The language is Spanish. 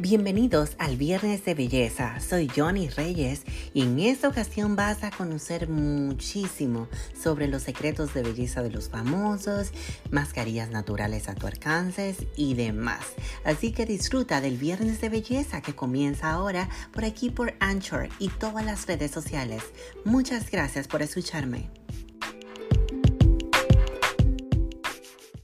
Bienvenidos al Viernes de Belleza. Soy Johnny Reyes y en esta ocasión vas a conocer muchísimo sobre los secretos de belleza de los famosos, mascarillas naturales a tu alcance y demás. Así que disfruta del Viernes de Belleza que comienza ahora por aquí por Anchor y todas las redes sociales. Muchas gracias por escucharme.